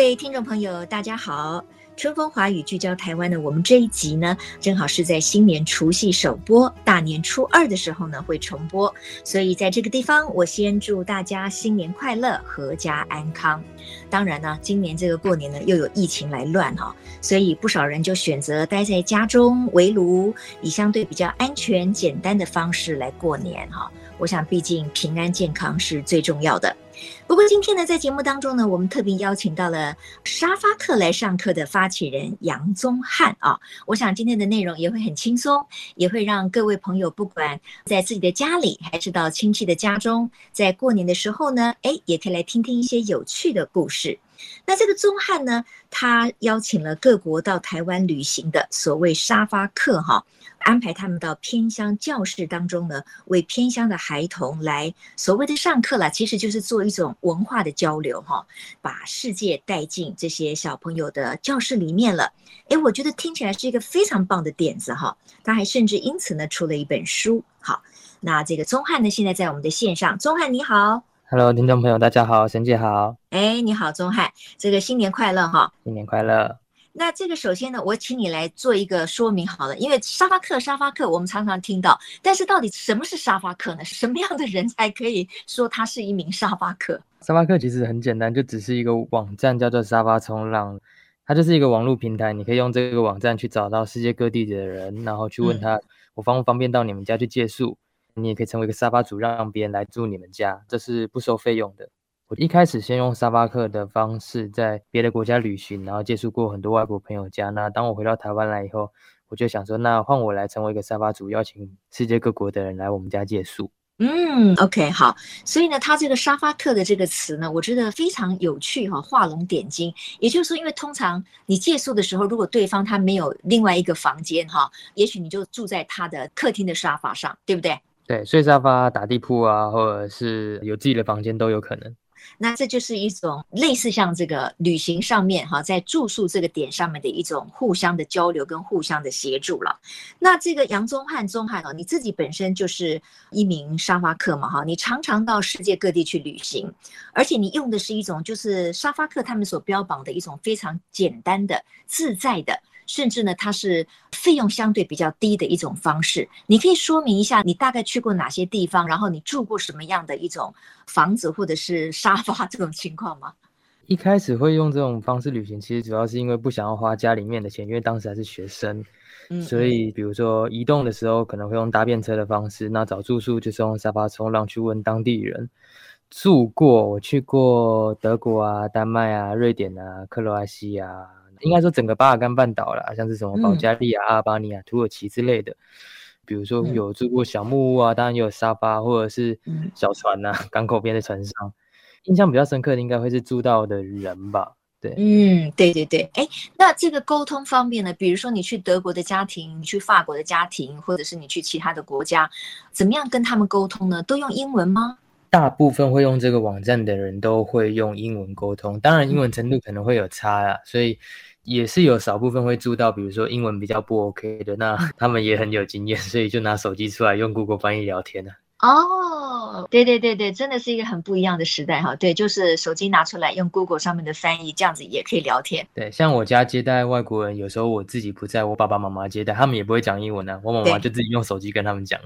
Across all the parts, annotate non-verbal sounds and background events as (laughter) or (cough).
各位听众朋友，大家好。春风华语聚焦台湾呢，我们这一集呢，正好是在新年除夕首播，大年初二的时候呢会重播，所以在这个地方，我先祝大家新年快乐，阖家安康。当然呢，今年这个过年呢又有疫情来乱哈，所以不少人就选择待在家中围炉，以相对比较安全简单的方式来过年哈。我想，毕竟平安健康是最重要的。不过今天呢，在节目当中呢，我们特别邀请到了沙发客来上课的发起人杨宗翰啊。我想今天的内容也会很轻松，也会让各位朋友不管在自己的家里，还是到亲戚的家中，在过年的时候呢，哎，也可以来听听一些有趣的故事。那这个宗翰呢，他邀请了各国到台湾旅行的所谓沙发客哈。安排他们到偏乡教室当中呢，为偏乡的孩童来所谓的上课了，其实就是做一种文化的交流哈，把世界带进这些小朋友的教室里面了。诶，我觉得听起来是一个非常棒的点子哈。他还甚至因此呢出了一本书。好，那这个宗翰呢现在在我们的线上，宗翰你好，Hello，听众朋友大家好，沈姐好，哎，你好钟汉，这个新年快乐哈，新年快乐。那这个首先呢，我请你来做一个说明好了，因为沙发客，沙发客我们常常听到，但是到底什么是沙发客呢？什么样的人才可以说他是一名沙发客？沙发客其实很简单，就只是一个网站叫做沙发冲浪，它就是一个网络平台，你可以用这个网站去找到世界各地的人，然后去问他，我方不方便到你们家去借宿？你也可以成为一个沙发主，让别人来住你们家，这是不收费用的。我一开始先用沙发客的方式在别的国家旅行，然后接触过很多外国朋友家。那当我回到台湾来以后，我就想说，那换我来成为一个沙发主，邀请世界各国的人来我们家借宿。嗯，OK，好。所以呢，他这个沙发客的这个词呢，我觉得非常有趣哈，画龙点睛。也就是说，因为通常你借宿的时候，如果对方他没有另外一个房间哈，也许你就住在他的客厅的沙发上，对不对？对，睡沙发、打地铺啊，或者是有自己的房间都有可能。那这就是一种类似像这个旅行上面哈，在住宿这个点上面的一种互相的交流跟互相的协助了。那这个杨宗翰宗翰哦，你自己本身就是一名沙发客嘛哈，你常常到世界各地去旅行，而且你用的是一种就是沙发客他们所标榜的一种非常简单的自在的。甚至呢，它是费用相对比较低的一种方式。你可以说明一下，你大概去过哪些地方，然后你住过什么样的一种房子或者是沙发这种情况吗？一开始会用这种方式旅行，其实主要是因为不想要花家里面的钱，因为当时还是学生，嗯，所以比如说移动的时候可能会用搭便车的方式，那找住宿就是用沙发冲浪去问当地人住过。我去过德国啊、丹麦啊、瑞典啊、克罗埃西亚。应该说整个巴尔干半岛啦，像是什么保加利亚、阿尔巴尼亚、土耳其之类的，比如说有住过小木屋啊，当然也有沙发或者是小船呐，港口边的船上。印象比较深刻的应该会是住到的人吧？对，嗯，对对对。哎，那这个沟通方面呢？比如说你去德国的家庭，你去法国的家庭，或者是你去其他的国家，怎么样跟他们沟通呢？都用英文吗？大部分会用这个网站的人都会用英文沟通，当然英文程度可能会有差啊，所以。也是有少部分会住到，比如说英文比较不 OK 的，那 (laughs) 他们也很有经验，所以就拿手机出来用 Google 翻译聊天呢。哦，对对对对，真的是一个很不一样的时代哈。对，就是手机拿出来用 Google 上面的翻译，这样子也可以聊天。对，像我家接待外国人，有时候我自己不在，我爸爸妈妈接待，他们也不会讲英文呢、啊，我妈妈就自己用手机跟他们讲。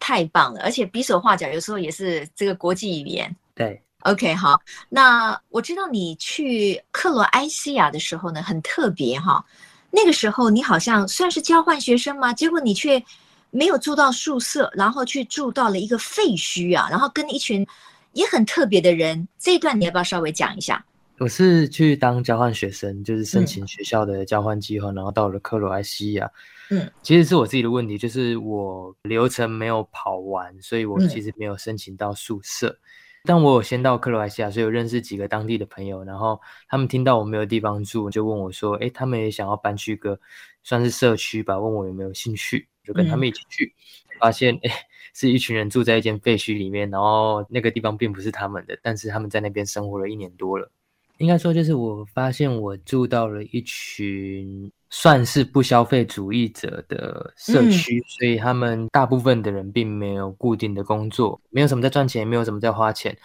太棒了，而且比手画脚，有时候也是这个国际语言。对。OK，好，那我知道你去克罗埃西亚的时候呢，很特别哈。那个时候你好像算是交换学生吗？结果你却没有住到宿舍，然后去住到了一个废墟啊，然后跟一群也很特别的人。这一段你要不要稍微讲一下？我是去当交换学生，就是申请学校的交换计划，嗯、然后到了克罗埃西亚。嗯，其实是我自己的问题，就是我流程没有跑完，所以我其实没有申请到宿舍。嗯、但我有先到克罗埃西亚，所以有认识几个当地的朋友，然后他们听到我没有地方住，就问我说：“哎，他们也想要搬去一个算是社区吧？问我有没有兴趣，就跟他们一起去。嗯”发现哎，是一群人住在一间废墟里面，然后那个地方并不是他们的，但是他们在那边生活了一年多了。应该说，就是我发现我住到了一群算是不消费主义者的社区，嗯、所以他们大部分的人并没有固定的工作，没有什么在赚钱，没有什么在花钱，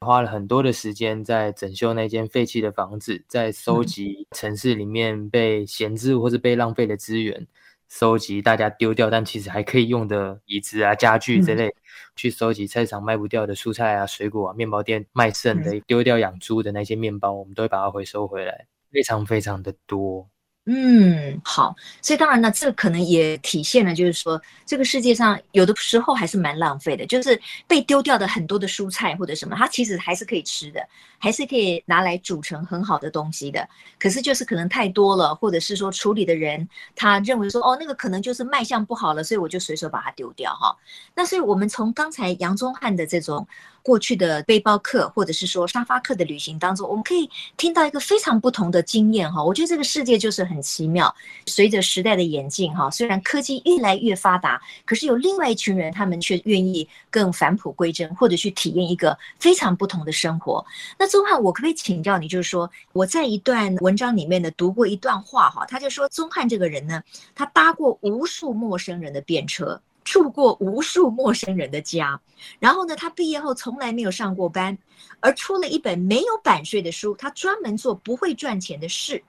花了很多的时间在整修那间废弃的房子，在收集城市里面被闲置或是被浪费的资源。收集大家丢掉但其实还可以用的椅子啊、家具之类，嗯、去收集菜市场卖不掉的蔬菜啊、水果啊、面包店卖剩的、丢掉养猪的那些面包，我们都会把它回收回来，非常非常的多。嗯，好，所以当然呢，这可能也体现了，就是说，这个世界上有的时候还是蛮浪费的，就是被丢掉的很多的蔬菜或者什么，它其实还是可以吃的，还是可以拿来煮成很好的东西的。可是就是可能太多了，或者是说处理的人他认为说，哦，那个可能就是卖相不好了，所以我就随手把它丢掉哈。那所以我们从刚才杨宗翰的这种。过去的背包客或者是说沙发客的旅行当中，我们可以听到一个非常不同的经验哈。我觉得这个世界就是很奇妙，随着时代的演进哈，虽然科技越来越发达，可是有另外一群人，他们却愿意更返璞归真，或者去体验一个非常不同的生活。那宗翰，我可不可以请教你，就是说我在一段文章里面呢读过一段话哈，他就说宗翰这个人呢，他搭过无数陌生人的便车。住过无数陌生人的家，然后呢，他毕业后从来没有上过班，而出了一本没有版税的书。他专门做不会赚钱的事，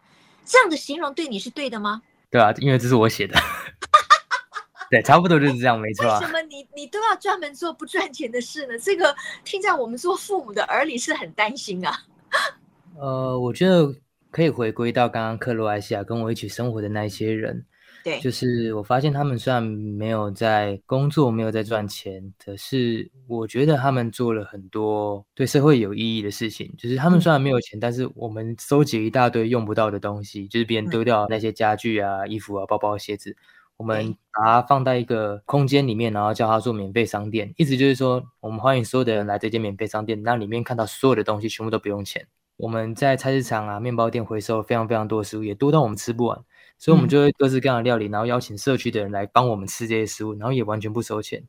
这样的形容对你是对的吗？对啊，因为这是我写的。(laughs) 对，差不多就是这样，没错。为什么你你都要专门做不赚钱的事呢？这个听在我们做父母的耳里是很担心啊。呃，我觉得可以回归到刚刚克罗埃西亚跟我一起生活的那些人。对，就是我发现他们虽然没有在工作，没有在赚钱，可是我觉得他们做了很多对社会有意义的事情。就是他们虽然没有钱，嗯、但是我们收集一大堆用不到的东西，就是别人丢掉那些家具啊、嗯、衣服啊、包包、鞋子，我们把它放在一个空间里面，然后叫它做免费商店。意思就是说，我们欢迎所有的人来这间免费商店，那里面看到所有的东西全部都不用钱。我们在菜市场啊、面包店回收非常非常多的食物，也多到我们吃不完。所以，我们就会各式各样的料理，然后邀请社区的人来帮我们吃这些食物，然后也完全不收钱。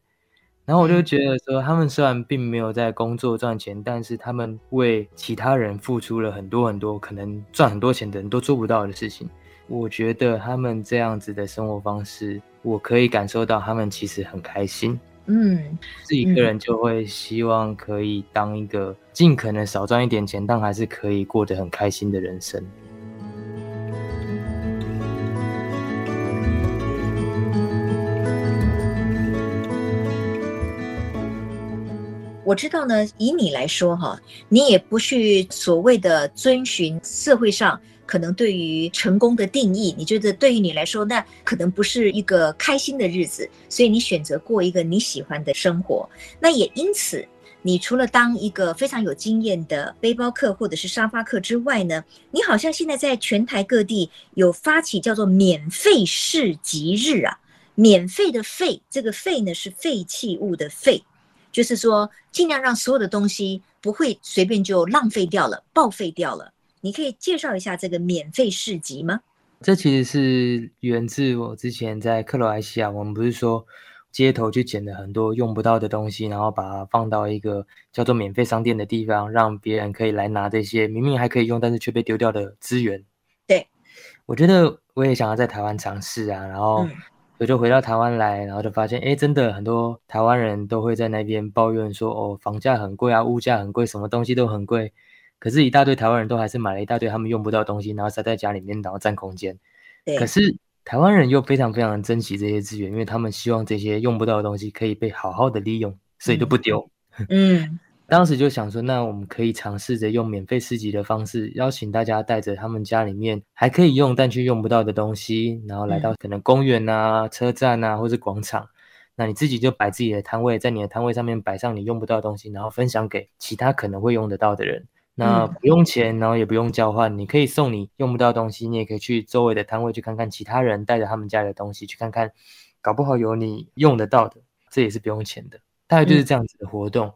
然后我就觉得说，他们虽然并没有在工作赚钱，但是他们为其他人付出了很多很多，可能赚很多钱的人都做不到的事情。我觉得他们这样子的生活方式，我可以感受到他们其实很开心。嗯，自己个人就会希望可以当一个尽可能少赚一点钱，但还是可以过得很开心的人生。我知道呢，以你来说哈，你也不去所谓的遵循社会上可能对于成功的定义，你觉得对于你来说，那可能不是一个开心的日子，所以你选择过一个你喜欢的生活。那也因此，你除了当一个非常有经验的背包客或者是沙发客之外呢，你好像现在在全台各地有发起叫做免费市集日啊，免费的废，这个废呢是废弃物的废。就是说，尽量让所有的东西不会随便就浪费掉了、报废掉了。你可以介绍一下这个免费市集吗？这其实是源自我之前在克罗埃西亚，我们不是说街头去捡了很多用不到的东西，然后把它放到一个叫做免费商店的地方，让别人可以来拿这些明明还可以用，但是却被丢掉的资源。对，我觉得我也想要在台湾尝试啊，然后、嗯。我就回到台湾来，然后就发现，哎，真的很多台湾人都会在那边抱怨说，哦，房价很贵啊，物价很贵，什么东西都很贵。可是，一大堆台湾人都还是买了一大堆他们用不到的东西，然后塞在家里面，然后占空间。对。可是，台湾人又非常非常珍惜这些资源，因为他们希望这些用不到的东西可以被好好的利用，所以就不丢。(laughs) 嗯。嗯当时就想说，那我们可以尝试着用免费市集的方式，邀请大家带着他们家里面还可以用但却用不到的东西，然后来到可能公园啊、车站啊，或是广场。那你自己就摆自己的摊位，在你的摊位上面摆上你用不到的东西，然后分享给其他可能会用得到的人。那不用钱，然后也不用交换，你可以送你用不到东西，你也可以去周围的摊位去看看其他人带着他们家里的东西去看看，搞不好有你用得到的，这也是不用钱的。大概就是这样子的活动。嗯、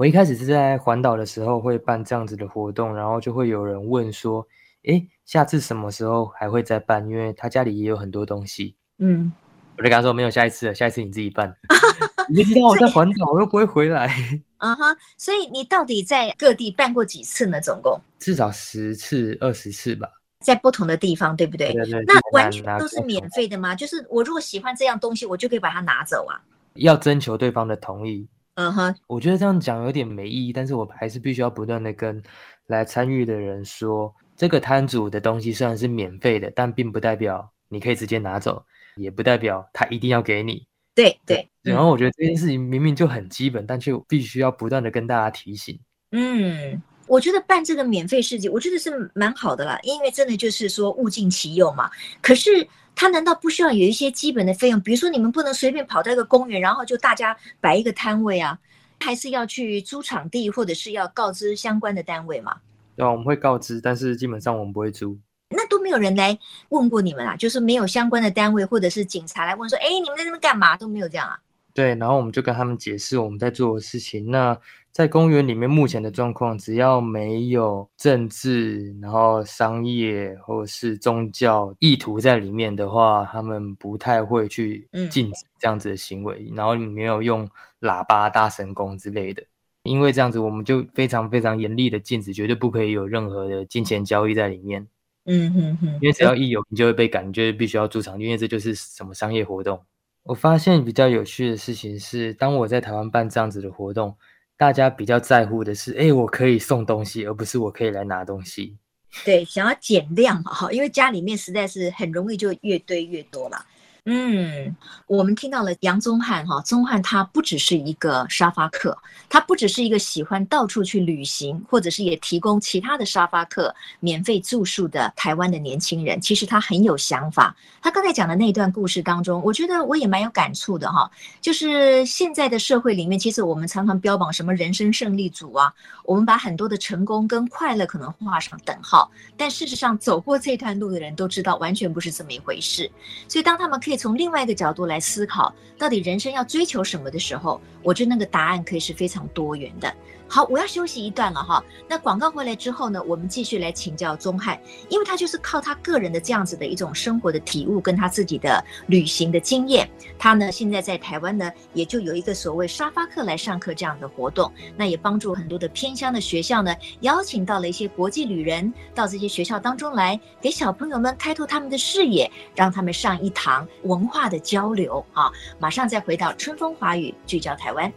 我一开始是在环岛的时候会办这样子的活动，然后就会有人问说：“诶，下次什么时候还会再办？”因为他家里也有很多东西。嗯，我就跟他说：“没有下一次了，下一次你自己办。(laughs) ”你知道我在环岛，我又不会回来。(laughs) 啊哈，所以你到底在各地办过几次呢？总共至少十次、二十次吧，在不同的地方，对不对？对对对。那完全都是免费的吗？就是我如果喜欢这样东西，我就可以把它拿走啊？要征求对方的同意。嗯哼，我觉得这样讲有点没意义，但是我还是必须要不断的跟来参与的人说，这个摊主的东西虽然是免费的，但并不代表你可以直接拿走，也不代表他一定要给你。对对，然后我觉得这件事情明明就很基本，嗯、但却必须要不断的跟大家提醒。嗯，我觉得办这个免费市集，我觉得是蛮好的啦，因为真的就是说物尽其用嘛。可是他难道不需要有一些基本的费用？比如说你们不能随便跑到一个公园，然后就大家摆一个摊位啊，还是要去租场地，或者是要告知相关的单位嘛？对啊，我们会告知，但是基本上我们不会租。那都没有人来问过你们啊，就是没有相关的单位或者是警察来问说，哎，你们在那边干嘛？都没有这样啊？对，然后我们就跟他们解释我们在做的事情。那在公园里面目前的状况，只要没有政治、然后商业或者是宗教意图在里面的话，他们不太会去禁止这样子的行为。嗯、然后你没有用喇叭、大神功之类的，因为这样子我们就非常非常严厉的禁止，绝对不可以有任何的金钱交易在里面。嗯哼哼，因为只要一有，你就会被赶，你就必须要驻场，因为这就是什么商业活动。我发现比较有趣的事情是，当我在台湾办这样子的活动，大家比较在乎的是，哎，我可以送东西，而不是我可以来拿东西。对，想要减量嘛，哈，因为家里面实在是很容易就越堆越多了。嗯，我们听到了杨宗翰哈，宗翰他不只是一个沙发客，他不只是一个喜欢到处去旅行，或者是也提供其他的沙发客免费住宿的台湾的年轻人。其实他很有想法。他刚才讲的那段故事当中，我觉得我也蛮有感触的哈。就是现在的社会里面，其实我们常常标榜什么人生胜利组啊，我们把很多的成功跟快乐可能画上等号，但事实上走过这段路的人都知道，完全不是这么一回事。所以当他们可以从另外一个角度来思考，到底人生要追求什么的时候，我觉得那个答案可以是非常多元的。好，我要休息一段了哈。那广告回来之后呢，我们继续来请教宗翰，因为他就是靠他个人的这样子的一种生活的体悟，跟他自己的旅行的经验，他呢现在在台湾呢，也就有一个所谓沙发客来上课这样的活动，那也帮助很多的偏乡的学校呢，邀请到了一些国际旅人到这些学校当中来，给小朋友们开拓他们的视野，让他们上一堂文化的交流啊。马上再回到春风华语，聚焦台湾。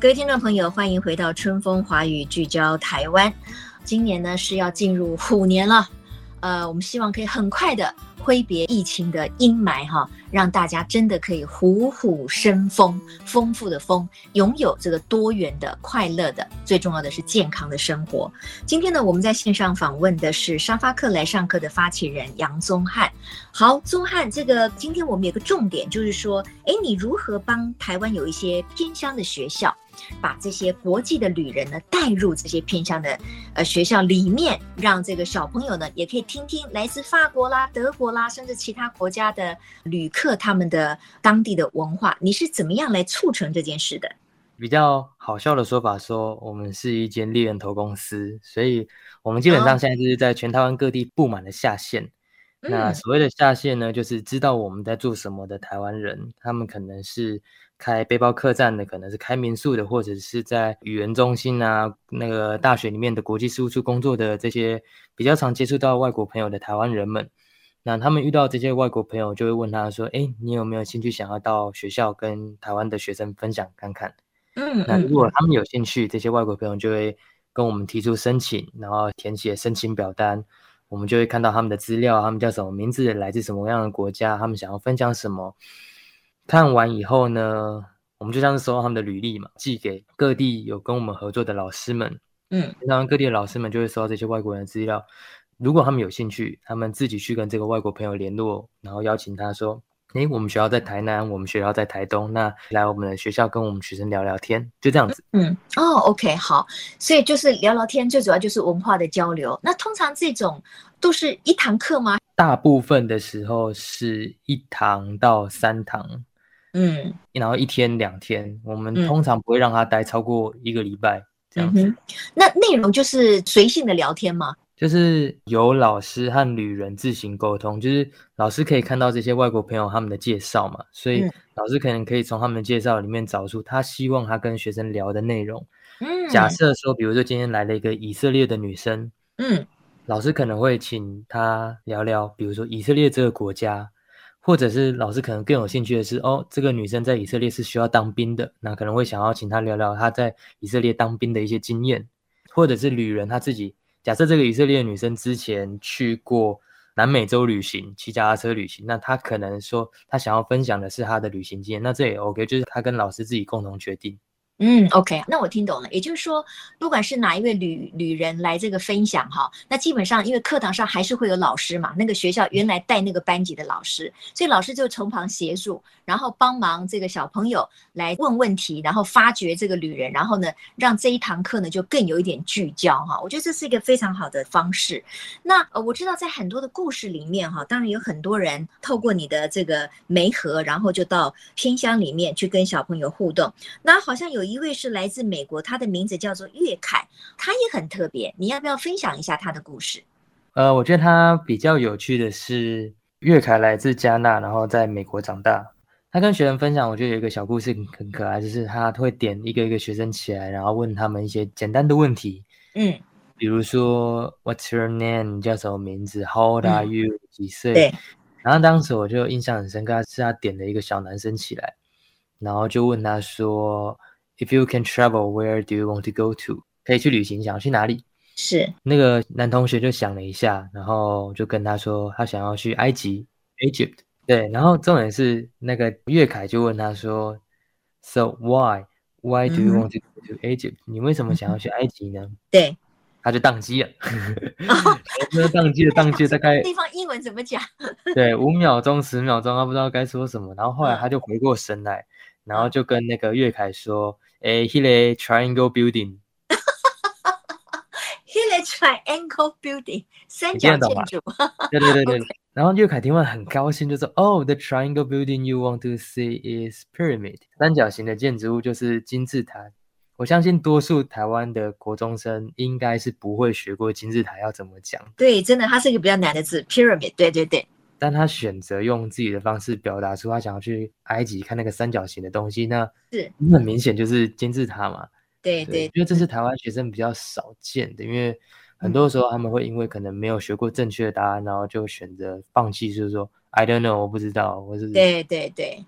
各位听众朋友，欢迎回到春风华语，聚焦台湾。今年呢是要进入虎年了，呃，我们希望可以很快的挥别疫情的阴霾，哈，让大家真的可以虎虎生风，丰富的丰，拥有这个多元的、快乐的，最重要的是健康的生活。今天呢，我们在线上访问的是沙发客来上课的发起人杨宗翰。好，宗翰，这个今天我们有个重点，就是说，哎，你如何帮台湾有一些偏乡的学校？把这些国际的旅人呢带入这些偏乡的呃学校里面，让这个小朋友呢也可以听听来自法国啦、德国啦，甚至其他国家的旅客他们的当地的文化。你是怎么样来促成这件事的？比较好笑的说法说，我们是一间猎人头公司，所以我们基本上现在就是在全台湾各地布满了下线。哦、那所谓的下线呢，就是知道我们在做什么的台湾人，他们可能是。开背包客栈的，可能是开民宿的，或者是在语言中心啊，那个大学里面的国际事务处工作的这些比较常接触到外国朋友的台湾人们，那他们遇到这些外国朋友，就会问他说：“哎，你有没有兴趣想要到学校跟台湾的学生分享看看？”嗯，那如果他们有兴趣，这些外国朋友就会跟我们提出申请，然后填写申请表单，我们就会看到他们的资料，他们叫什么名字，来自什么样的国家，他们想要分享什么。看完以后呢，我们就像是收到他们的履历嘛，寄给各地有跟我们合作的老师们。嗯，然后各地的老师们就会收到这些外国人的资料，如果他们有兴趣，他们自己去跟这个外国朋友联络，然后邀请他说：“诶，我们学校在台南，我们学校在台东，那来我们的学校跟我们学生聊聊天，就这样子。”嗯，哦，OK，好，所以就是聊聊天，最主要就是文化的交流。那通常这种都是一堂课吗？大部分的时候是一堂到三堂，嗯，然后一天两天，我们通常不会让他待超过一个礼拜。这样子，嗯、那内容就是随性的聊天吗？就是由老师和旅人自行沟通，就是老师可以看到这些外国朋友他们的介绍嘛，所以老师可能可以从他们的介绍里面找出他希望他跟学生聊的内容。嗯，假设说，比如说今天来了一个以色列的女生，嗯，老师可能会请她聊聊，比如说以色列这个国家，或者是老师可能更有兴趣的是，哦，这个女生在以色列是需要当兵的，那可能会想要请她聊聊她在以色列当兵的一些经验，或者是旅人他自己。假设这个以色列女生之前去过南美洲旅行，骑脚踏车旅行，那她可能说她想要分享的是她的旅行经验，那这也 OK，就是她跟老师自己共同决定。嗯，OK，那我听懂了。也就是说，不管是哪一位旅旅人来这个分享哈，那基本上因为课堂上还是会有老师嘛，那个学校原来带那个班级的老师，所以老师就从旁协助，然后帮忙这个小朋友来问问题，然后发掘这个旅人，然后呢，让这一堂课呢就更有一点聚焦哈。我觉得这是一个非常好的方式。那，我知道在很多的故事里面哈，当然有很多人透过你的这个媒合，然后就到偏乡里面去跟小朋友互动。那好像有。一位是来自美国，他的名字叫做岳凯，他也很特别。你要不要分享一下他的故事？呃，我觉得他比较有趣的是，岳凯来自加纳，然后在美国长大。他跟学生分享，我觉得有一个小故事很可爱，就是他会点一个一个学生起来，然后问他们一些简单的问题。嗯，比如说 What's your name？你叫什么名字？How old are you？嗯，几岁？对。然后当时我就印象很深刻，是他点了一个小男生起来，然后就问他说。If you can travel, where do you want to go to？可以去旅行，想要去哪里？是那个男同学就想了一下，然后就跟他说，他想要去埃及，Egypt。对，然后重点是那个岳凯就问他说，So why? Why do you want to go to Egypt？、嗯、你为什么想要去埃及呢？对，他就宕机了，那宕机了，宕机了，大概 (laughs) 地方英文怎么讲？对，五秒钟、十秒钟，他不知道该说什么，然后后来他就回过神来，然后就跟那个岳凯说。诶，迄个 triangle building，迄个 triangle building 三角建筑，对对对对。然后岳凯听完很高兴，就说：“哦，the triangle building you want to see is pyramid，三角形的建筑物就是金字塔。”我相信多数台湾的国中生应该是不会学过金字塔要怎么讲。对，真的，它是一个比较难的字，pyramid。对对对。但他选择用自己的方式表达出他想要去埃及看那个三角形的东西，那是很明显就是金字塔嘛。对对，因为这是台湾学生比较少见的，因为很多时候他们会因为可能没有学过正确的答案，然后就选择放弃，就是说 I don't know，我不知道，我是对对对。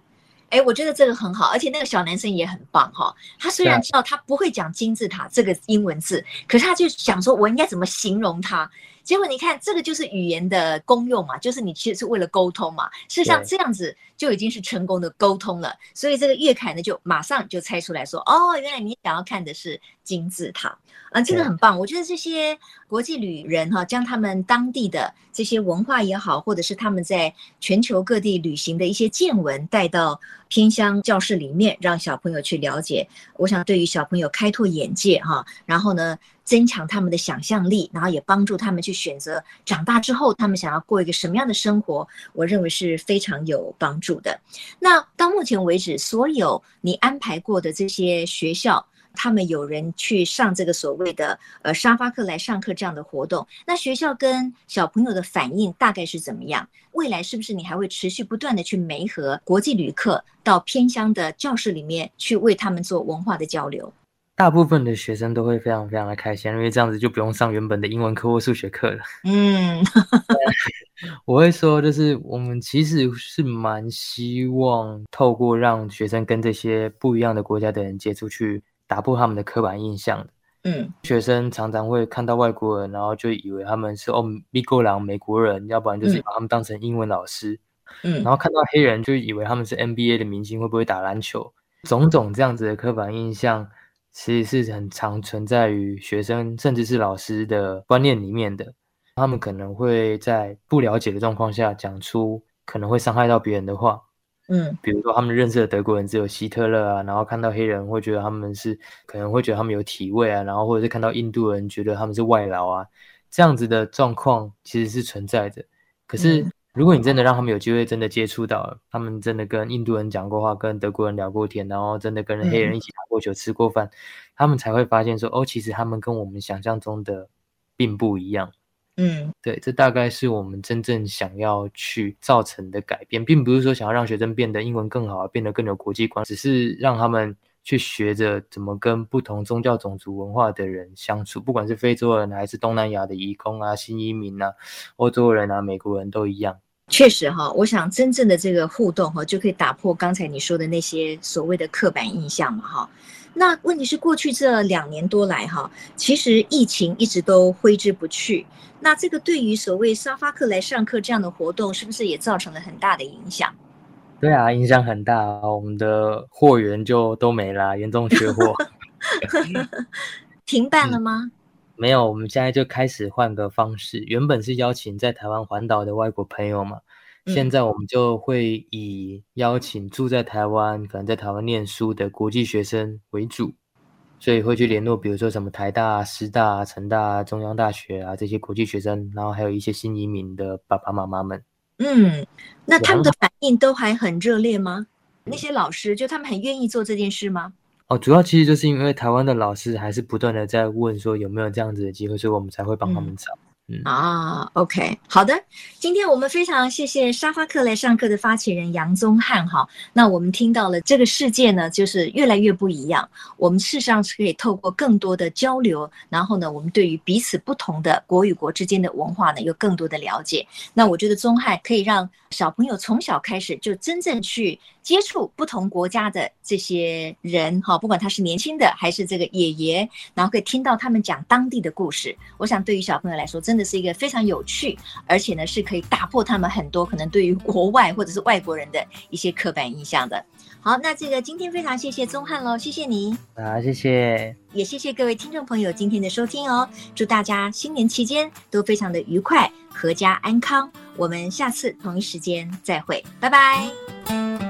哎，我觉得这个很好，而且那个小男生也很棒哈。他虽然知道他不会讲金字塔这个英文字，可是他就想说，我应该怎么形容它？结果你看，这个就是语言的功用嘛，就是你其实是为了沟通嘛。事实上，这样子就已经是成功的沟通了。所以这个岳凯呢，就马上就猜出来说：“哦，原来你想要看的是金字塔啊，这个很棒。”我觉得这些国际旅人哈，将他们当地的这些文化也好，或者是他们在全球各地旅行的一些见闻带到偏向教室里面，让小朋友去了解。我想对于小朋友开拓眼界哈，然后呢，增强他们的想象力，然后也帮助他们去选择长大之后他们想要过一个什么样的生活，我认为是非常有帮助的。那到目前为止，所有你安排过的这些学校，他们有人去上这个所谓的呃沙发课来上课这样的活动，那学校跟小朋友的反应大概是怎么样？未来是不是你还会持续不断的去媒合国际旅客到偏乡的教室里面去为他们做文化的交流？大部分的学生都会非常非常的开心，因为这样子就不用上原本的英文课或数学课了。嗯，(laughs) 我会说，就是我们其实是蛮希望透过让学生跟这些不一样的国家的人接触，去打破他们的刻板印象。嗯，学生常常会看到外国人，然后就以为他们是哦美国人、美国人，要不然就是把他们当成英文老师。嗯，然后看到黑人就以为他们是 NBA 的明星，会不会打篮球？种种这样子的刻板印象。其实是很常存在于学生甚至是老师的观念里面的。他们可能会在不了解的状况下讲出可能会伤害到别人的话。嗯，比如说他们认识的德国人只有希特勒啊，然后看到黑人会觉得他们是可能会觉得他们有体味啊，然后或者是看到印度人觉得他们是外劳啊，这样子的状况其实是存在的。可是如果你真的让他们有机会真的接触到，他们真的跟印度人讲过话，跟德国人聊过天，然后真的跟黑人一起打过球、吃过饭，他们才会发现说，哦，其实他们跟我们想象中的并不一样。嗯，对，这大概是我们真正想要去造成的改变，并不是说想要让学生变得英文更好，变得更有国际观，只是让他们去学着怎么跟不同宗教、种族、文化的人相处，不管是非洲人还是东南亚的移工啊、新移民啊、欧洲人啊、美国人都一样。确实哈，我想真正的这个互动哈，就可以打破刚才你说的那些所谓的刻板印象嘛哈。那问题是过去这两年多来哈，其实疫情一直都挥之不去。那这个对于所谓沙发客来上课这样的活动，是不是也造成了很大的影响？对啊，影响很大，我们的货源就都没了，严重缺货。(laughs) 停办了吗？嗯，没有，我们现在就开始换个方式。原本是邀请在台湾环岛的外国朋友嘛，现在我们就会以邀请住在台湾、可能在台湾念书的国际学生为主。所以会去联络，比如说什么台大、师大、成大、中央大学啊这些国际学生，然后还有一些新移民的爸爸妈妈们。嗯，那他们的反应都还很热烈吗？那些老师就他们很愿意做这件事吗？哦，主要其实就是因为台湾的老师还是不断的在问说有没有这样子的机会，所以我们才会帮他们找。嗯嗯、啊，OK，好的，今天我们非常谢谢沙发客来上课的发起人杨宗翰哈。那我们听到了这个世界呢，就是越来越不一样。我们事实上是可以透过更多的交流，然后呢，我们对于彼此不同的国与国之间的文化呢，有更多的了解。那我觉得宗翰可以让小朋友从小开始就真正去接触不同国家的这些人哈，不管他是年轻的还是这个爷爷，然后可以听到他们讲当地的故事。我想对于小朋友来说，真的。是一个非常有趣，而且呢是可以打破他们很多可能对于国外或者是外国人的一些刻板印象的。好，那这个今天非常谢谢宗翰喽，谢谢你啊，谢谢，也谢谢各位听众朋友今天的收听哦。祝大家新年期间都非常的愉快，阖家安康。我们下次同一时间再会，拜拜。